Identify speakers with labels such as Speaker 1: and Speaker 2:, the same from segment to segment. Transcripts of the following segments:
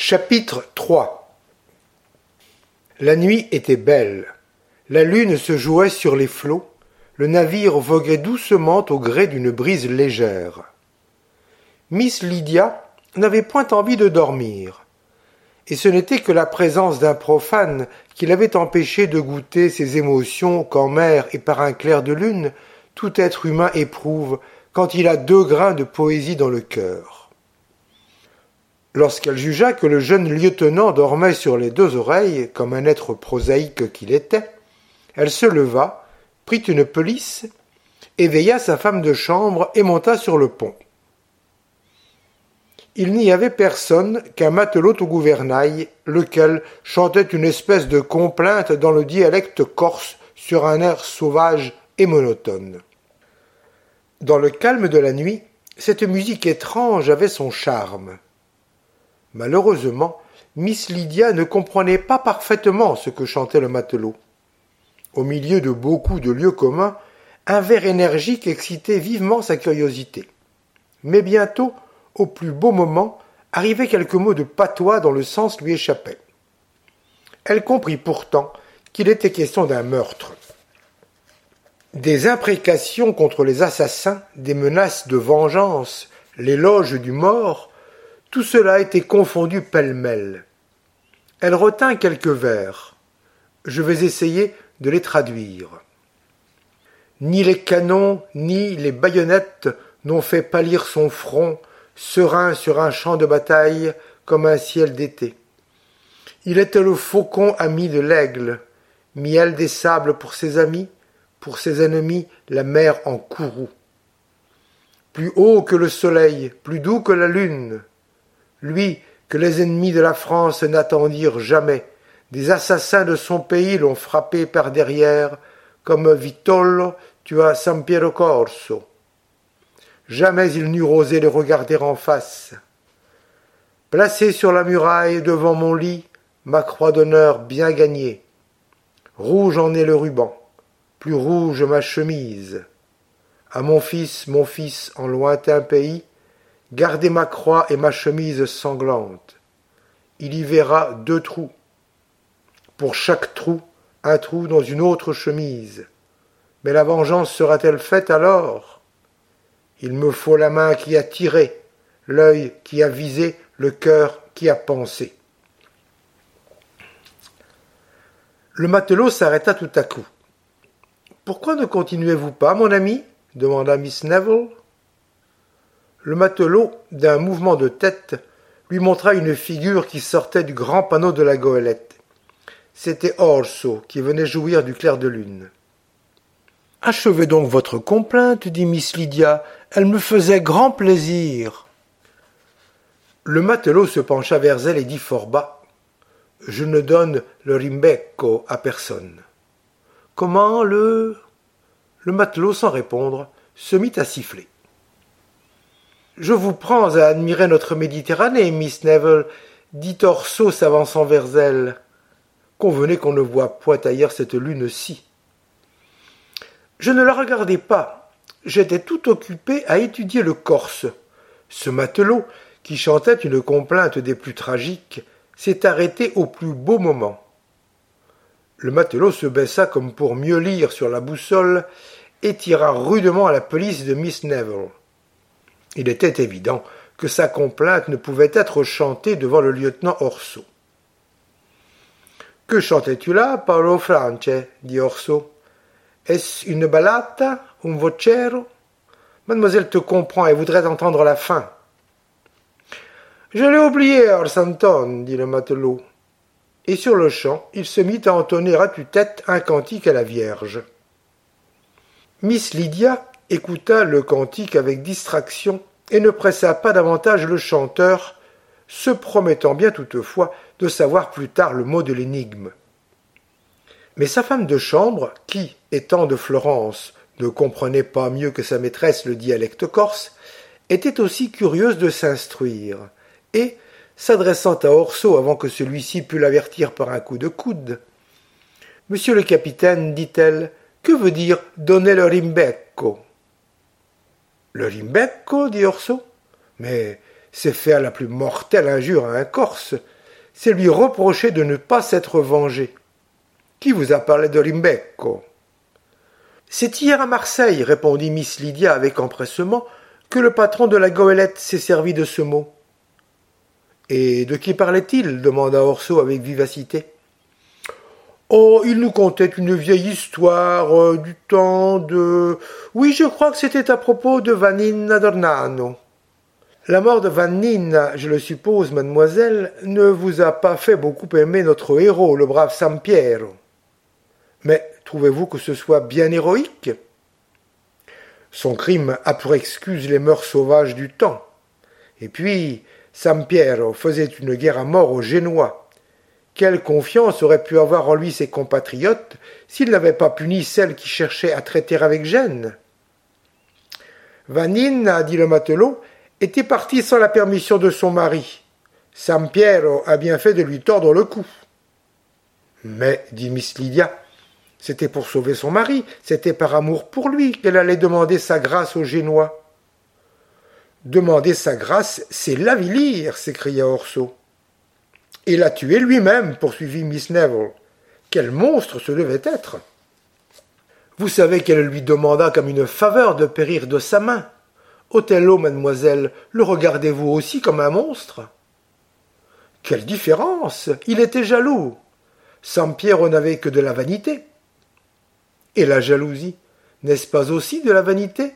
Speaker 1: Chapitre 3 La nuit était belle. La lune se jouait sur les flots. Le navire voguait doucement au gré d'une brise légère. Miss Lydia n'avait point envie de dormir. Et ce n'était que la présence d'un profane qui l'avait empêché de goûter ces émotions qu'en mer et par un clair de lune tout être humain éprouve quand il a deux grains de poésie dans le cœur. Lorsqu'elle jugea que le jeune lieutenant dormait sur les deux oreilles, comme un être prosaïque qu'il était, elle se leva, prit une pelisse, éveilla sa femme de chambre et monta sur le pont. Il n'y avait personne qu'un matelot au gouvernail, lequel chantait une espèce de complainte dans le dialecte corse sur un air sauvage et monotone. Dans le calme de la nuit, cette musique étrange avait son charme. Malheureusement, Miss Lydia ne comprenait pas parfaitement ce que chantait le matelot. Au milieu de beaucoup de lieux communs, un vers énergique excitait vivement sa curiosité. Mais bientôt, au plus beau moment, arrivaient quelques mots de patois dont le sens lui échappait. Elle comprit pourtant qu'il était question d'un meurtre. Des imprécations contre les assassins, des menaces de vengeance, l'éloge du mort, tout cela était confondu pêle-mêle. Elle retint quelques vers. Je vais essayer de les traduire. Ni les canons, ni les baïonnettes n'ont fait pâlir son front, serein sur un champ de bataille comme un ciel d'été. Il était le faucon ami de l'aigle, miel des sables pour ses amis, pour ses ennemis la mer en courroux. Plus haut que le soleil, plus doux que la lune, lui que les ennemis de la France n'attendirent jamais, des assassins de son pays l'ont frappé par derrière, comme Vitolo tua San Piero Corso. Jamais il n'eût osé le regarder en face. Placé sur la muraille devant mon lit, ma croix d'honneur bien gagnée. Rouge en est le ruban, plus rouge ma chemise. À mon fils, mon fils, en lointain pays, Gardez ma croix et ma chemise sanglante. Il y verra deux trous. Pour chaque trou, un trou dans une autre chemise. Mais la vengeance sera-t-elle faite alors? Il me faut la main qui a tiré, l'œil qui a visé, le cœur qui a pensé. Le matelot s'arrêta tout à coup. Pourquoi ne continuez-vous pas, mon ami? demanda Miss Neville. Le matelot, d'un mouvement de tête, lui montra une figure qui sortait du grand panneau de la goélette. C'était Orso qui venait jouir du clair de lune. Achevez donc votre complainte, dit Miss Lydia. Elle me faisait grand plaisir. Le matelot se pencha vers elle et dit fort bas. Je ne donne le rimbecco à personne. Comment le. Le matelot, sans répondre, se mit à siffler. Je vous prends à admirer notre Méditerranée, Miss Neville, dit Orso s'avançant vers elle. Convenez qu'on ne voit point ailleurs cette lune-ci. Je ne la regardais pas. J'étais tout occupé à étudier le Corse. Ce matelot, qui chantait une complainte des plus tragiques, s'est arrêté au plus beau moment. Le matelot se baissa comme pour mieux lire sur la boussole et tira rudement à la pelisse de Miss Neville. Il était évident que sa complainte ne pouvait être chantée devant le lieutenant Orso. Que chantais-tu là, Paolo France dit Orso. Est-ce une ballata, un vocero? Mademoiselle te comprend et voudrait entendre la fin. Je l'ai oublié, Orsanton, dit le matelot. Et sur le champ, il se mit à entonner à tue-tête un cantique à la Vierge. Miss Lydia écouta le cantique avec distraction et ne pressa pas davantage le chanteur, se promettant bien toutefois de savoir plus tard le mot de l'énigme. Mais sa femme de chambre, qui, étant de Florence, ne comprenait pas mieux que sa maîtresse le dialecte corse, était aussi curieuse de s'instruire, et, s'adressant à Orso avant que celui-ci pût l'avertir par un coup de coude. Monsieur le capitaine, dit-elle, que veut dire donner le rimbecco? Le rimbecco dit Orso. Mais c'est faire la plus mortelle injure à un Corse, c'est lui reprocher de ne pas s'être vengé. Qui vous a parlé de Rimbecco C'est hier à Marseille, répondit Miss Lydia avec empressement, que le patron de la goélette s'est servi de ce mot. Et de qui parlait-il? demanda Orso avec vivacité. Oh, il nous contait une vieille histoire euh, du temps de. Oui, je crois que c'était à propos de Vanina Dornano. La mort de Vanina, je le suppose, mademoiselle, ne vous a pas fait beaucoup aimer notre héros, le brave Sampiero. Mais trouvez-vous que ce soit bien héroïque? Son crime a pour excuse les mœurs sauvages du temps. Et puis, Sampiero faisait une guerre à mort aux Génois quelle confiance auraient pu avoir en lui ses compatriotes s'il n'avait pas puni celle qui cherchait à traiter avec gêne? Vanine, dit le matelot, était partie sans la permission de son mari. Sampiero a bien fait de lui tordre le cou. Mais, dit Miss Lydia, c'était pour sauver son mari, c'était par amour pour lui qu'elle allait demander sa grâce aux Génois. Demander sa grâce, c'est l'avilir, s'écria Orso. Et l'a tué lui-même, poursuivit Miss Neville. Quel monstre ce devait être Vous savez qu'elle lui demanda comme une faveur de périr de sa main. Othello, mademoiselle, le regardez-vous aussi comme un monstre? Quelle différence Il était jaloux. Sampiero n'avait que de la vanité. Et la jalousie, n'est-ce pas aussi de la vanité?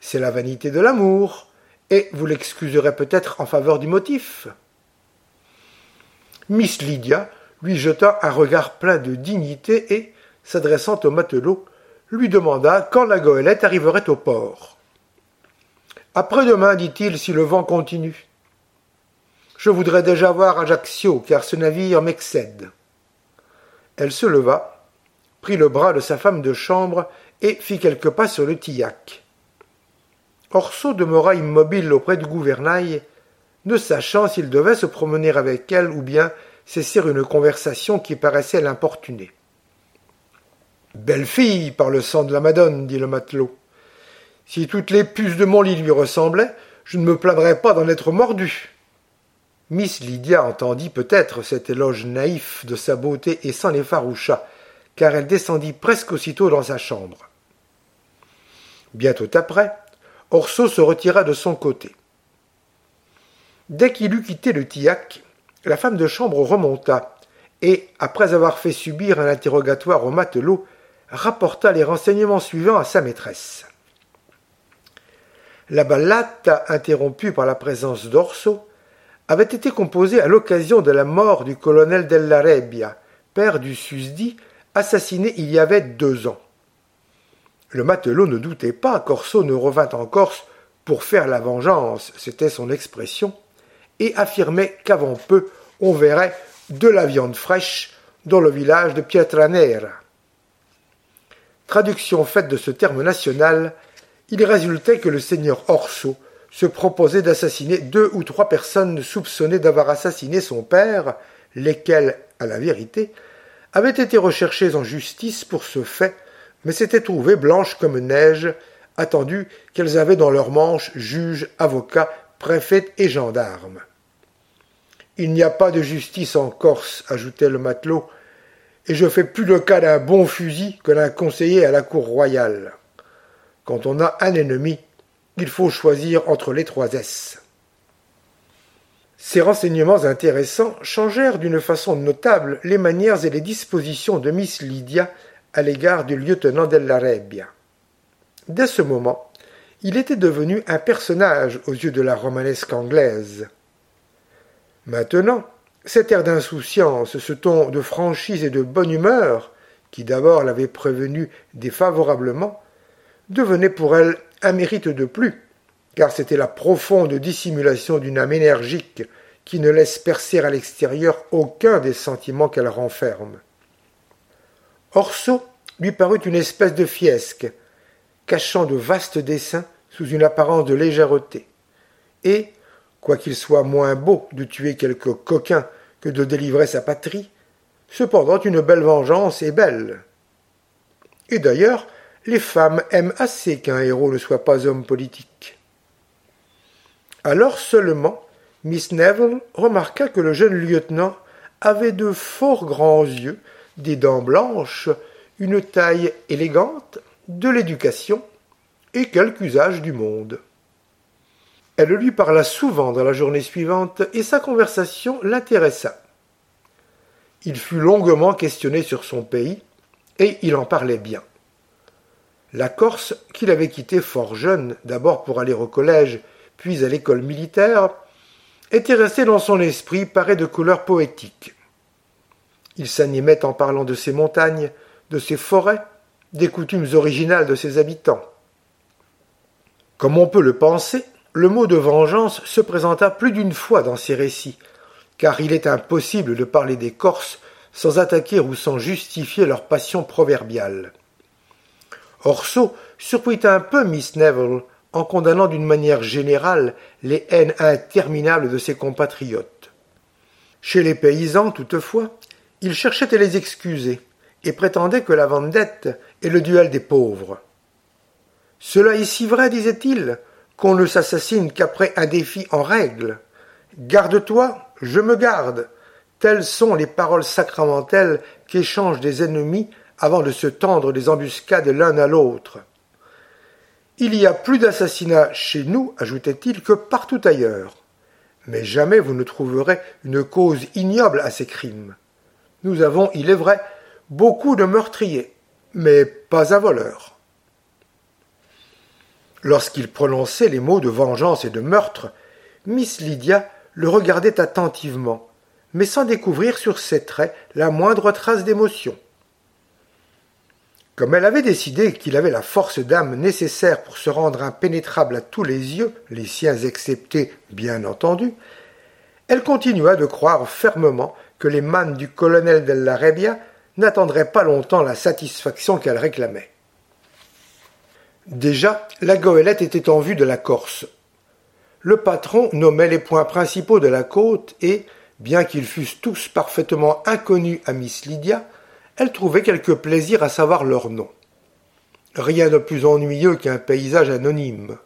Speaker 1: C'est la vanité de l'amour, et vous l'excuserez peut-être en faveur du motif. Miss Lydia lui jeta un regard plein de dignité et, s'adressant au matelot, lui demanda quand la goélette arriverait au port. Après-demain, dit-il, si le vent continue. Je voudrais déjà voir Ajaccio, car ce navire m'excède. Elle se leva, prit le bras de sa femme de chambre et fit quelques pas sur le tillac. Orso demeura immobile auprès du gouvernail, ne sachant s'il devait se promener avec elle ou bien cesser une conversation qui paraissait l'importuner. Belle fille, par le sang de la Madone, dit le matelot. Si toutes les puces de mon lit lui ressemblaient, je ne me plaindrais pas d'en être mordu. Miss Lydia entendit peut-être cet éloge naïf de sa beauté et s'en effaroucha, car elle descendit presque aussitôt dans sa chambre. Bientôt après, Orso se retira de son côté. Dès qu'il eut quitté le tillac, la femme de chambre remonta, et, après avoir fait subir un interrogatoire au matelot, rapporta les renseignements suivants à sa maîtresse. La ballate, interrompue par la présence d'Orso, avait été composée à l'occasion de la mort du colonel Della Rebbia, père du susdit, assassiné il y avait deux ans. Le matelot ne doutait pas qu'Orso ne revint en Corse pour faire la vengeance, c'était son expression, et affirmait qu'avant peu on verrait de la viande fraîche dans le village de Pietranera. Traduction faite de ce terme national, il résultait que le seigneur Orso se proposait d'assassiner deux ou trois personnes soupçonnées d'avoir assassiné son père, lesquelles, à la vérité, avaient été recherchées en justice pour ce fait, mais s'étaient trouvées blanches comme neige, attendu qu'elles avaient dans leurs manches juges, avocats, préfets et gendarmes. Il n'y a pas de justice en Corse, ajoutait le matelot, et je fais plus le cas d'un bon fusil que d'un conseiller à la cour royale. Quand on a un ennemi, il faut choisir entre les trois S. Ces renseignements intéressants changèrent d'une façon notable les manières et les dispositions de Miss Lydia à l'égard du lieutenant Della Rebbia. Dès ce moment, il était devenu un personnage aux yeux de la romanesque anglaise. Maintenant, cet air d'insouciance, ce ton de franchise et de bonne humeur, qui d'abord l'avait prévenue défavorablement, devenait pour elle un mérite de plus, car c'était la profonde dissimulation d'une âme énergique qui ne laisse percer à l'extérieur aucun des sentiments qu'elle renferme. Orso lui parut une espèce de fiesque, cachant de vastes dessins sous une apparence de légèreté, et, quoiqu'il soit moins beau de tuer quelque coquin que de délivrer sa patrie, cependant une belle vengeance est belle. Et d'ailleurs, les femmes aiment assez qu'un héros ne soit pas homme politique. Alors seulement, Miss Neville remarqua que le jeune lieutenant avait de fort grands yeux, des dents blanches, une taille élégante, de l'éducation et quelque usage du monde. Elle lui parla souvent dans la journée suivante et sa conversation l'intéressa. Il fut longuement questionné sur son pays et il en parlait bien. La Corse, qu'il avait quittée fort jeune, d'abord pour aller au collège, puis à l'école militaire, était restée dans son esprit parée de couleurs poétiques. Il s'animait en parlant de ses montagnes, de ses forêts, des coutumes originales de ses habitants. Comme on peut le penser, le mot de vengeance se présenta plus d'une fois dans ses récits, car il est impossible de parler des Corses sans attaquer ou sans justifier leur passion proverbiale. Orso surprit un peu Miss Neville en condamnant d'une manière générale les haines interminables de ses compatriotes. Chez les paysans, toutefois, il cherchait à les excuser et prétendait que la vendette est le duel des pauvres. Cela est si vrai, disait-il, qu'on ne s'assassine qu'après un défi en règle. Garde-toi, je me garde. Telles sont les paroles sacramentelles qu'échangent des ennemis avant de se tendre des embuscades l'un à l'autre. Il y a plus d'assassinats chez nous, ajoutait-il, que partout ailleurs. Mais jamais vous ne trouverez une cause ignoble à ces crimes. Nous avons, il est vrai, beaucoup de meurtriers, mais pas un voleur. Lorsqu'il prononçait les mots de vengeance et de meurtre, Miss Lydia le regardait attentivement, mais sans découvrir sur ses traits la moindre trace d'émotion. Comme elle avait décidé qu'il avait la force d'âme nécessaire pour se rendre impénétrable à tous les yeux, les siens exceptés, bien entendu, elle continua de croire fermement que les mannes du colonel Della n'attendraient pas longtemps la satisfaction qu'elle réclamait. Déjà, la goélette était en vue de la Corse. Le patron nommait les points principaux de la côte et, bien qu'ils fussent tous parfaitement inconnus à Miss Lydia, elle trouvait quelque plaisir à savoir leur nom. Rien de plus ennuyeux qu'un paysage anonyme.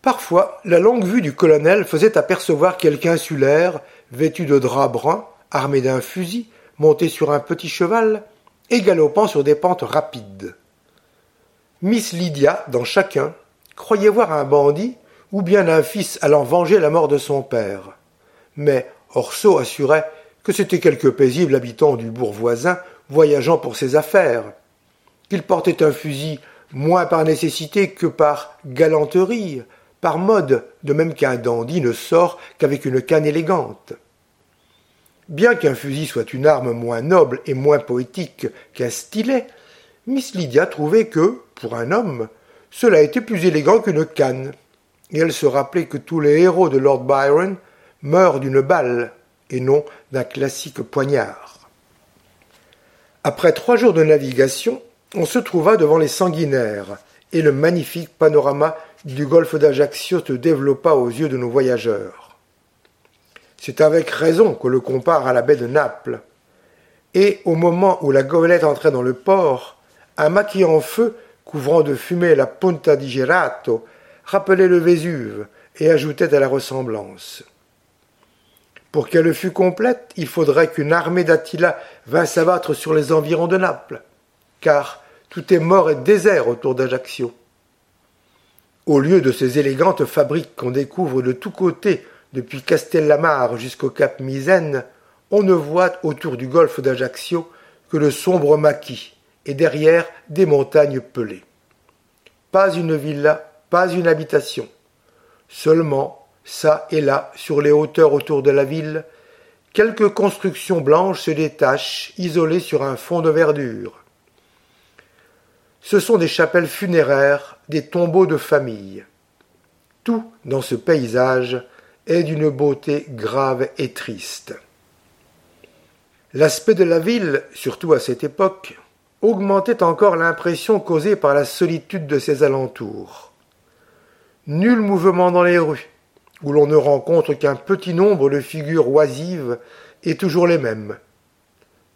Speaker 1: Parfois, la longue vue du colonel faisait apercevoir quelque insulaire, vêtu de drap brun, armé d'un fusil, monté sur un petit cheval, et galopant sur des pentes rapides. Miss Lydia, dans chacun, croyait voir un bandit ou bien un fils allant venger la mort de son père. Mais Orso assurait que c'était quelque paisible habitant du bourg voisin voyageant pour ses affaires, qu'il portait un fusil moins par nécessité que par galanterie, par mode, de même qu'un dandy ne sort qu'avec une canne élégante. Bien qu'un fusil soit une arme moins noble et moins poétique qu'un stylet, Miss Lydia trouvait que, pour un homme, cela était plus élégant qu'une canne, et elle se rappelait que tous les héros de Lord Byron meurent d'une balle et non d'un classique poignard. Après trois jours de navigation, on se trouva devant les sanguinaires, et le magnifique panorama du golfe d'Ajaccio se développa aux yeux de nos voyageurs. C'est avec raison que le compare à la baie de Naples. Et au moment où la goélette entrait dans le port, un maquis en feu, couvrant de fumée la Punta di Gerato, rappelait le Vésuve et ajoutait à la ressemblance. Pour qu'elle fût complète, il faudrait qu'une armée d'Attila vînt s'abattre sur les environs de Naples, car tout est mort et désert autour d'Ajaccio. Au lieu de ces élégantes fabriques qu'on découvre de tous côtés depuis Castellamare jusqu'au cap Misène, on ne voit autour du golfe d'Ajaccio que le sombre maquis, et derrière des montagnes pelées. Pas une villa, pas une habitation. Seulement ça et là, sur les hauteurs autour de la ville, quelques constructions blanches se détachent, isolées sur un fond de verdure. Ce sont des chapelles funéraires, des tombeaux de famille. Tout dans ce paysage est d'une beauté grave et triste. L'aspect de la ville, surtout à cette époque, augmentait encore l'impression causée par la solitude de ses alentours. Nul mouvement dans les rues, où l'on ne rencontre qu'un petit nombre de figures oisives et toujours les mêmes.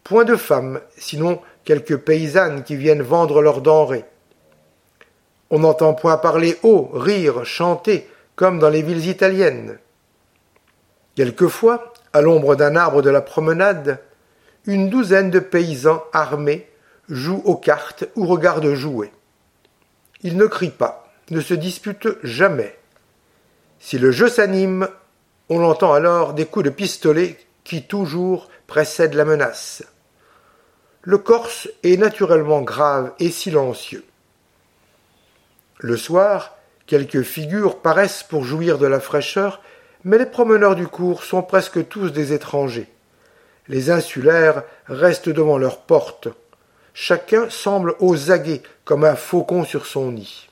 Speaker 1: Point de femmes, sinon quelques paysannes qui viennent vendre leurs denrées. On n'entend point parler haut, rire, chanter, comme dans les villes italiennes. Quelquefois, à l'ombre d'un arbre de la promenade, une douzaine de paysans armés jouent aux cartes ou regardent jouer. Ils ne crient pas, ne se disputent jamais. Si le jeu s'anime, on entend alors des coups de pistolet qui toujours précèdent la menace. Le Corse est naturellement grave et silencieux. Le soir, quelques figures paraissent pour jouir de la fraîcheur, mais les promeneurs du cours sont presque tous des étrangers. Les insulaires restent devant leurs portes. Chacun semble aux aguets comme un faucon sur son nid.